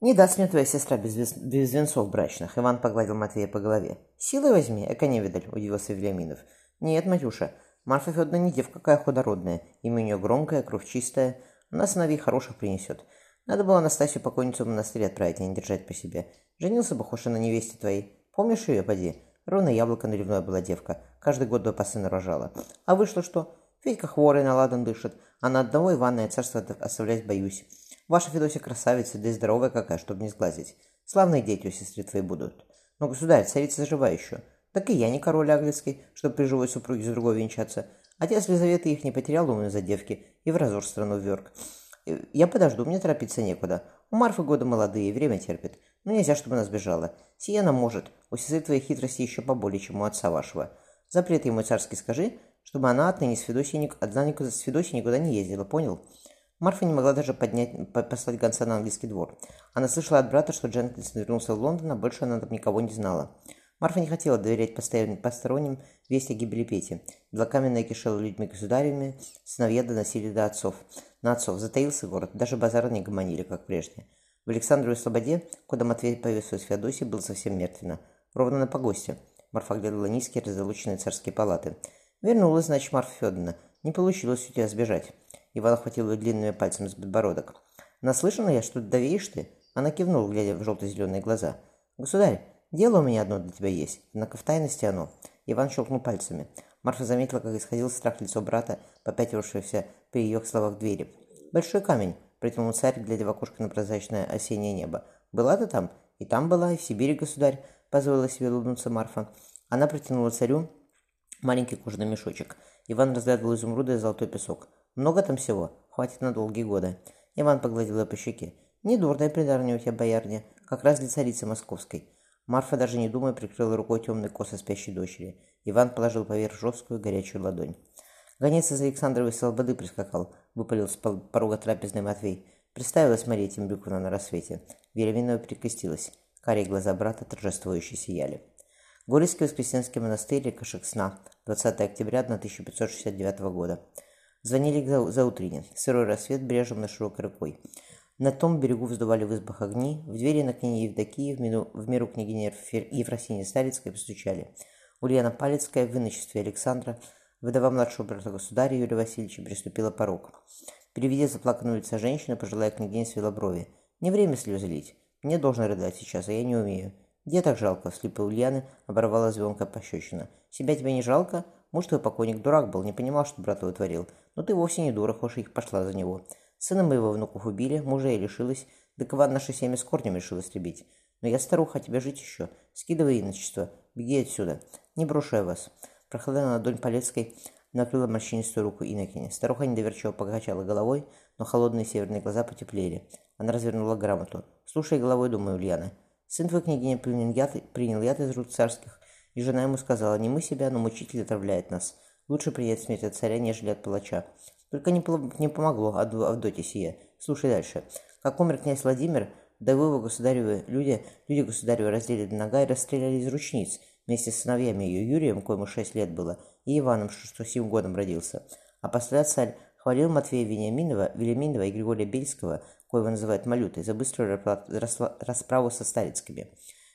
Не даст мне твоя сестра без, вес- без венцов брачных. Иван погладил Матвея по голове. Силой возьми, эко не видаль, удивился Вильяминов. Нет, Матюша, Марфа Федоровна не девка какая худородная. Имя у нее громкое, кровь чистая. Она сыновей хороших принесет. Надо было Анастасию покойницу в монастырь отправить, а не держать по себе. Женился бы Хоша на невесте твоей. Помнишь ее, поди? Ровно яблоко наливное была девка. Каждый год два по сыну рожала. А вышло что? Федька хворый, на ладан дышит. А на одного Ивана я царство оставлять боюсь. Ваша Федосия красавица, да и здоровая какая, чтобы не сглазить. Славные дети у сестры твоей будут. Но, государь, царица жива еще. Так и я не король английский, чтобы при живой супруге с другой венчаться. Отец Лизаветы их не потерял умную за девки и в разор страну вверг. Я подожду, мне торопиться некуда. У Марфы годы молодые, время терпит. Но нельзя, чтобы она сбежала. Сиена может. У сестры твоей хитрости еще поболее, чем у отца вашего. Запрет ему царский скажи, чтобы она отныне с Федосией, одна с Федосией никуда не ездила, понял? Марфа не могла даже поднять, послать гонца на английский двор. Она слышала от брата, что Дженкинсон вернулся в Лондон, а больше она там никого не знала. Марфа не хотела доверять посторонним весть о гибели Пети. Белокаменная кишела людьми государями, сыновья доносили до отцов. На отцов затаился город, даже базары не гомонили, как прежде. В Александровой Слободе, куда Матвей повесил с Феодосии, было совсем мертвенно. Ровно на погосте. Марфа глядела низкие, разлученные царские палаты. Вернулась, значит, Марфа Федоровна. Не получилось у тебя сбежать. Иван охватил ее длинными пальцами с подбородок. «Наслышана я, что давеешь ты?» Она кивнула, глядя в желто-зеленые глаза. «Государь, дело у меня одно для тебя есть, однако в тайности оно». Иван щелкнул пальцами. Марфа заметила, как исходил страх лицо брата, попятившегося при ее словах двери. «Большой камень», — протянул царь, глядя в окошко на прозрачное осеннее небо. «Была ты там?» «И там была, и в Сибири, государь», — позволила себе улыбнуться Марфа. Она протянула царю маленький кожаный мешочек. Иван разглядывал изумруды и золотой песок. «Много там всего? Хватит на долгие годы». Иван погладил ее по щеке. «Недурная придарня у тебя, боярня, как раз для царицы московской». Марфа, даже не думая, прикрыла рукой темный косы спящей дочери. Иван положил поверх жесткую горячую ладонь. Гонец из Александровой Слободы прискакал, выпалил с порога трапезной Матвей. Представилась Мария Тимбрюковна на рассвете. Вереминова перекрестилась. Карие глаза брата торжествующе сияли. Горецкий Воскресенский монастырь Кашексна, 20 октября 1569 года. Звонили за, за утренне. Сырой рассвет брежем на широкой рукой. На том берегу вздували в избах огни, в двери на книге Евдокии, в, мину, в миру княгини Ефросинии Старицкой постучали. Ульяна Палецкая в иночестве Александра, выдава младшего брата государя Юрия Васильевича, приступила порог. Переведя заплаканную лица женщины, пожилая княгиня свела брови. «Не время слезы лить. Мне должно рыдать сейчас, а я не умею. Где так жалко?» Слепая Ульяны оборвала звонкая пощечина. «Себя тебе не жалко? Может, твой покойник дурак был, не понимал, что брат его творил. Но ты вовсе не дура, хошь их пошла за него. Сына моего внуков убили, мужа я лишилась, да Иван наше семя с корнем решил истребить. Но я старуха, а тебе жить еще. Скидывай иночество, беги отсюда. Не брошу я вас». Прохладная ладонь Полецкой накрыла морщинистую руку Иннокене. Старуха недоверчиво покачала головой, но холодные северные глаза потеплели. Она развернула грамоту. «Слушай головой, думаю, Ульяна. Сын твой княгиня принял яд, принял яд из рук царских, и жена ему сказала, не мы себя, но мучитель отравляет нас. Лучше принять смерть от царя, нежели от палача. Только не, не помогло Авдоте сие. Слушай дальше. Как умер князь Владимир, да его государевы люди, люди государевы раздели до нога и расстреляли из ручниц, вместе с сыновьями ее Юрием, коему шесть лет было, и Иваном, что, что сим годом родился. А после царь хвалил Матвея Вениаминова, Велиминова и Григория Бельского, коего называют Малютой, за быструю расправу со Старицкими.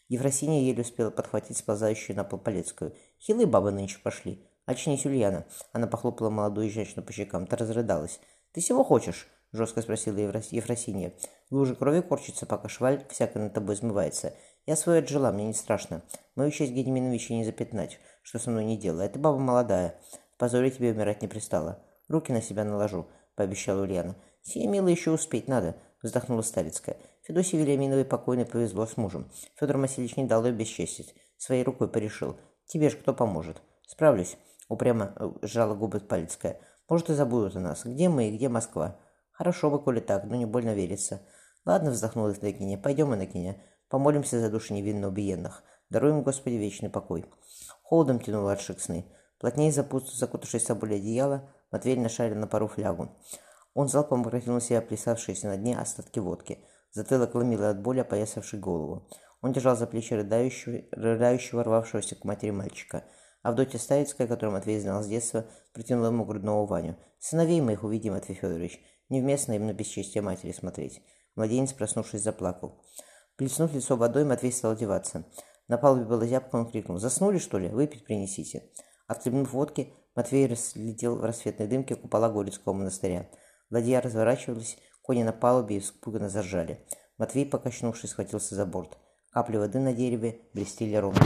Ефросиния еле успела подхватить сползающую на пол Полецкую. Хилые бабы нынче пошли. «Очнись, Ульяна!» Она похлопала молодую женщину по щекам. Та разрыдалась. «Ты чего хочешь?» — жестко спросила Ефросинья. «В луже крови корчится, пока шваль всяко над тобой измывается. Я свое отжила, мне не страшно. Мою честь Гедеминовича не запятнать, что со мной не делала. Это баба молодая. Позоре тебе умирать не пристало. Руки на себя наложу», — пообещала Ульяна. «Сие, мило, еще успеть надо», — вздохнула Старицкая. Федосии Вильяминовой покойной повезло с мужем. Федор Васильевич не дал ее бесчестить. Своей рукой порешил. «Тебе ж кто поможет?» «Справлюсь», — упрямо э, сжала губы Палецкая. «Может, и забудут о нас. Где мы и где Москва?» «Хорошо бы, коли так, но не больно верится». «Ладно», — вздохнула Иннокене. «Пойдем, Иннокене. Помолимся за души невинно убиенных. Даруем, Господи, вечный покой». Холодом тянуло от сны. Плотнее закутавшись собой одеяло, Матвей нашарил на пару флягу. Он залпом на себя плясавшиеся на дне остатки водки. Затылок ломило от боли, опоясавший голову. Он держал за плечи рыдающего, рыдающего рвавшегося к матери мальчика. Авдотья Ставицкая, которую Матвей знал с детства, протянула ему грудного Ваню. «Сыновей моих увидим, Матвей Федорович. Невместно им на бесчестие матери смотреть». Младенец, проснувшись, заплакал. Плеснув лицо водой, Матвей стал одеваться. На палубе было зябко, он крикнул. «Заснули, что ли? Выпить принесите». Отхлебнув водки, Матвей разглядел в рассветной дымке купола Горецкого монастыря. Ладья разворачивалась, кони на палубе испуганно заржали. Матвей, покачнувшись, схватился за борт. Капли воды на дереве блестели ровно.